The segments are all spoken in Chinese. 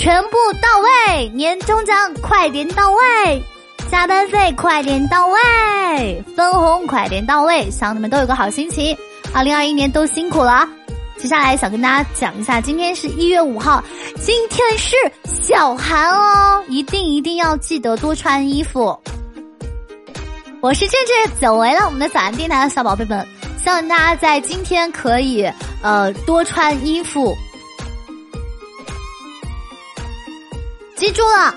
全部到位，年终奖快点到位，加班费快点到位，分红快点到位，希望你们都有个好心情。二零二一年都辛苦了。接下来想跟大家讲一下，今天是一月五号，今天是小寒哦，一定一定要记得多穿衣服。我是健健，久违了我们的早安电台的小宝贝们，希望大家在今天可以呃多穿衣服。记住了，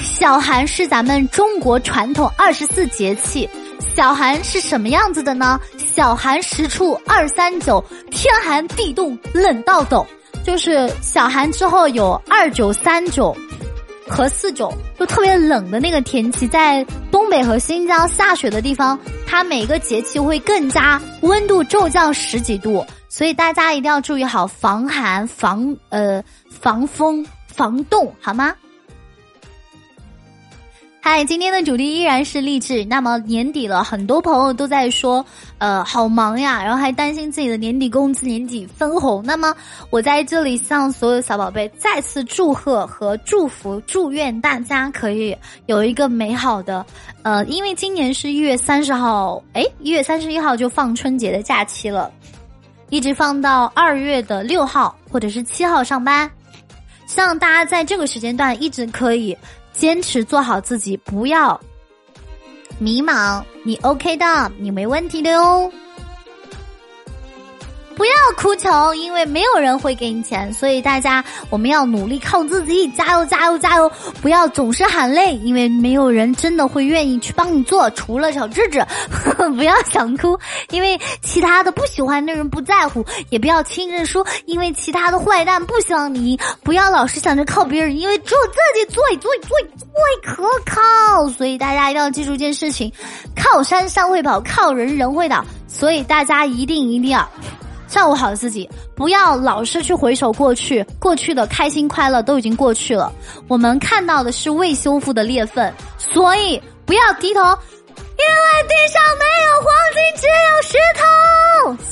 小寒是咱们中国传统二十四节气。小寒是什么样子的呢？小寒时处二三九，天寒地冻冷到抖。就是小寒之后有二九、三九和四九，就特别冷的那个天气。在东北和新疆下雪的地方，它每个节气会更加温度骤降十几度，所以大家一定要注意好防寒、防呃防风、防冻，好吗？嗨，今天的主题依然是励志。那么年底了，很多朋友都在说，呃，好忙呀，然后还担心自己的年底工资、年底分红。那么我在这里向所有小宝贝再次祝贺和祝福，祝愿大家可以有一个美好的，呃，因为今年是一月三十号，哎，一月三十一号就放春节的假期了，一直放到二月的六号或者是七号上班，希望大家在这个时间段一直可以。坚持做好自己，不要迷茫，你 OK 的，你没问题的哟。不要哭穷，因为没有人会给你钱，所以大家我们要努力靠自己，加油加油加油！不要总是喊累，因为没有人真的会愿意去帮你做，除了小智智。不要想哭，因为其他的不喜欢的人不在乎；也不要轻认输，因为其他的坏蛋不希望你赢。不要老是想着靠别人，因为只有自己最最最最可靠。所以大家一定要记住一件事情：靠山山会跑，靠人人会倒。所以大家一定一定要。照顾好自己，不要老是去回首过去，过去的开心快乐都已经过去了。我们看到的是未修复的裂缝，所以不要低头，因为地上没有黄金，只有石头。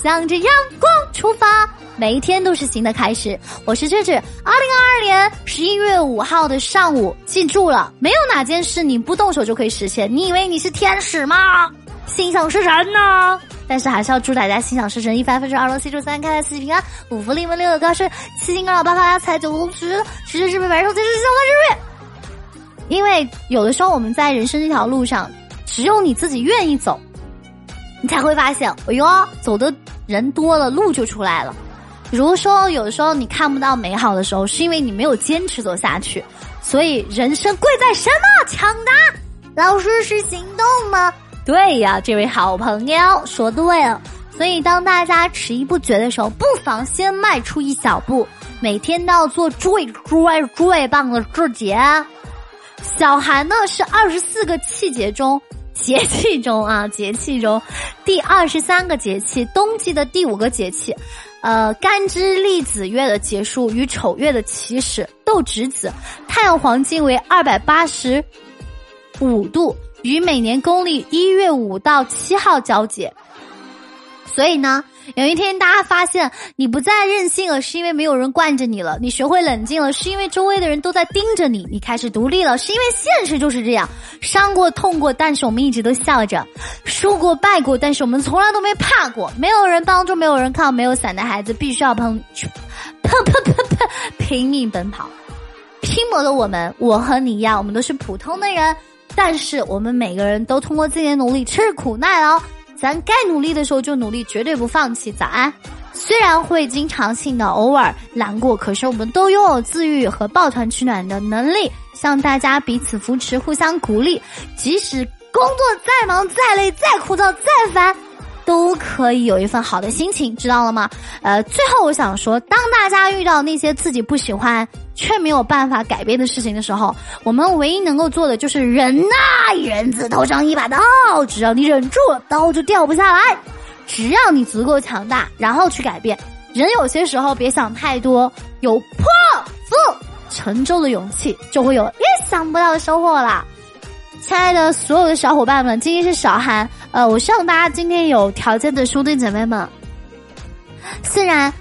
向着阳光出发，每一天都是新的开始。我是智智，二零二二年十一月五号的上午，记住了，没有哪件事你不动手就可以实现。你以为你是天使吗？心想事成呢？但是还是要祝大家心想事成，一帆风顺，二龙戏珠，三开，四季平安，五福临门，六六高升，七星高照，八发发财，九龙十十事事平，百事顺，七十小万事顺。因为有的时候我们在人生这条路上，只有你自己愿意走，你才会发现，哎呦，走的人多了，路就出来了。比如说，有的时候你看不到美好的时候，是因为你没有坚持走下去。所以，人生贵在什么？抢答。老师是行动吗？对呀，这位好朋友说对了。所以，当大家迟疑不决的时候，不妨先迈出一小步。每天都要做最最最棒的自己。小寒呢，是二十四个气节中节气中啊节气中第二十三个节气，冬季的第五个节气。呃，干支历子月的结束与丑月的起始，斗指子，太阳黄金为二百八十五度。与每年公历一月五到七号交接，所以呢，有一天大家发现你不再任性了，是因为没有人惯着你了；你学会冷静了，是因为周围的人都在盯着你；你开始独立了，是因为现实就是这样。伤过、痛过，但是我们一直都笑着；输过、败过，但是我们从来都没怕过。没有人帮助，没有人靠，没有伞的孩子必须要碰，砰砰砰砰，拼命奔跑，拼搏的我们，我和你一样，我们都是普通的人。但是我们每个人都通过自己的努力吃苦耐劳，咱该努力的时候就努力，绝对不放弃。早安，虽然会经常性的偶尔难过，可是我们都拥有自愈和抱团取暖的能力，向大家彼此扶持，互相鼓励。即使工作再忙、再累、再枯燥、再烦。都可以有一份好的心情，知道了吗？呃，最后我想说，当大家遇到那些自己不喜欢却没有办法改变的事情的时候，我们唯一能够做的就是忍耐。人字头上一把刀，只要你忍住了，刀就掉不下来。只要你足够强大，然后去改变。人有些时候别想太多，有破釜沉舟的勇气，就会有意想不到的收获啦。亲爱的所有的小伙伴们，今天是小韩，呃，我希望大家今天有条件的兄弟姐妹们，虽然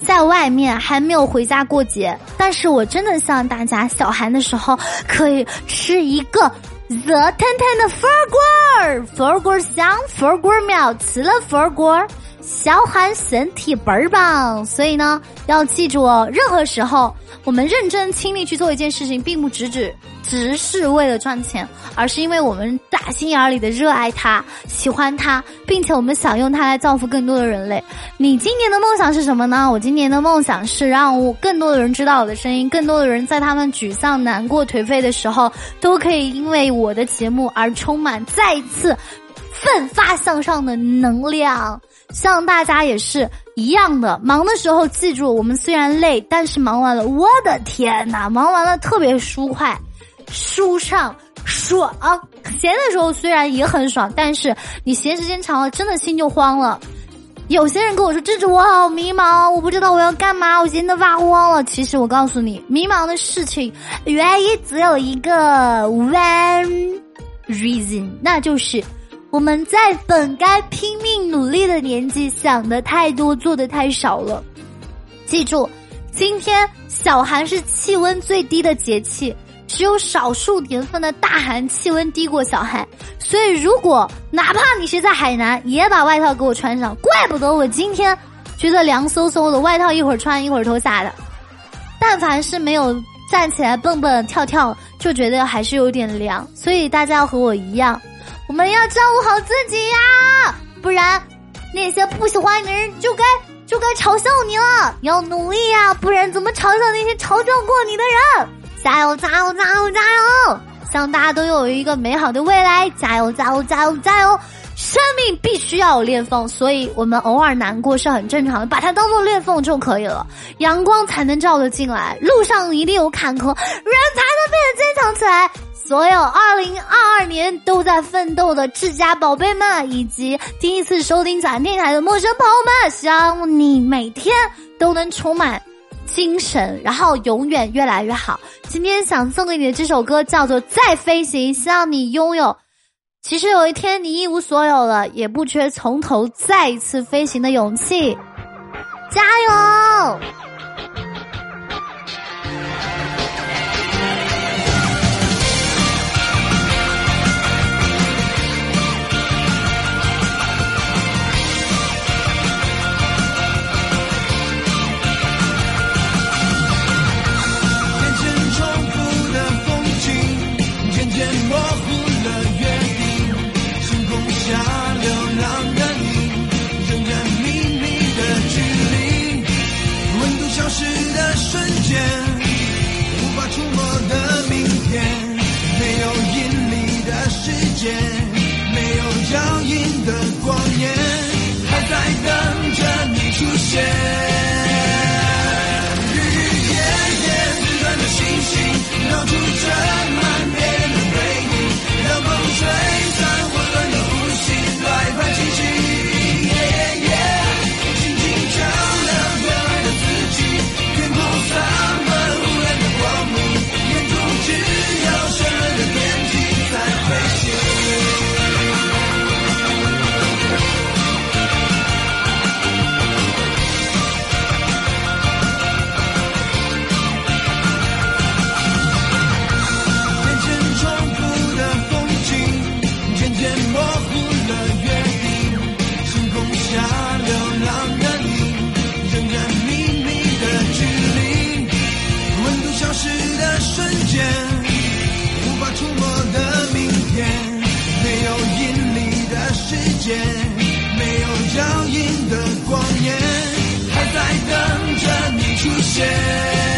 在外面还没有回家过节，但是我真的希望大家小寒的时候可以吃一个热腾腾的粉锅儿，粉锅香，粉锅妙，吃了粉锅。小寒身体倍儿棒，所以呢，要记住哦，任何时候我们认真倾力去做一件事情，并不只只只是为了赚钱，而是因为我们打心眼里的热爱它、喜欢它，并且我们想用它来造福更多的人类。你今年的梦想是什么呢？我今年的梦想是让我更多的人知道我的声音，更多的人在他们沮丧、难过、颓废的时候，都可以因为我的节目而充满再次奋发向上的能量。希望大家也是一样的，忙的时候记住，我们虽然累，但是忙完了，我的天呐，忙完了特别舒快、舒畅、爽。闲的时候虽然也很爽，但是你闲时间长了，真的心就慌了。有些人跟我说：“这是我好迷茫，我不知道我要干嘛，我闲得发慌了。”其实我告诉你，迷茫的事情原因只有一个 one reason，那就是。我们在本该拼命努力的年纪，想的太多，做的太少了。记住，今天小寒是气温最低的节气，只有少数年份的大寒气温低过小寒。所以，如果哪怕你是在海南，也把外套给我穿上。怪不得我今天觉得凉飕飕的，外套一会儿穿一会儿脱下的。但凡是没有站起来蹦蹦跳跳，就觉得还是有点凉。所以大家要和我一样。我们要照顾好自己呀，不然那些不喜欢你的人就该就该嘲笑你了。你要努力呀，不然怎么嘲笑那些嘲笑过你的人？加油，加油，加油，加油！希望大家都有一个美好的未来。加油，加油，加油，加油！生命必须要有裂缝，所以我们偶尔难过是很正常的，把它当做裂缝就可以了。阳光才能照得进来，路上一定有坎坷，人才能变得坚强起来。所有二零二二年都在奋斗的智家宝贝们，以及第一次收听咱电台的陌生朋友们，希望你每天都能充满精神，然后永远越来越好。今天想送给你的这首歌叫做《再飞行》，希望你拥有。其实有一天你一无所有了，也不缺从头再一次飞行的勇气。加油！倒影的光年还在等着你出现，日日夜夜，看的星星到处转。无法触摸的明天没有引力的世界没有脚印的光年还在等着你出现。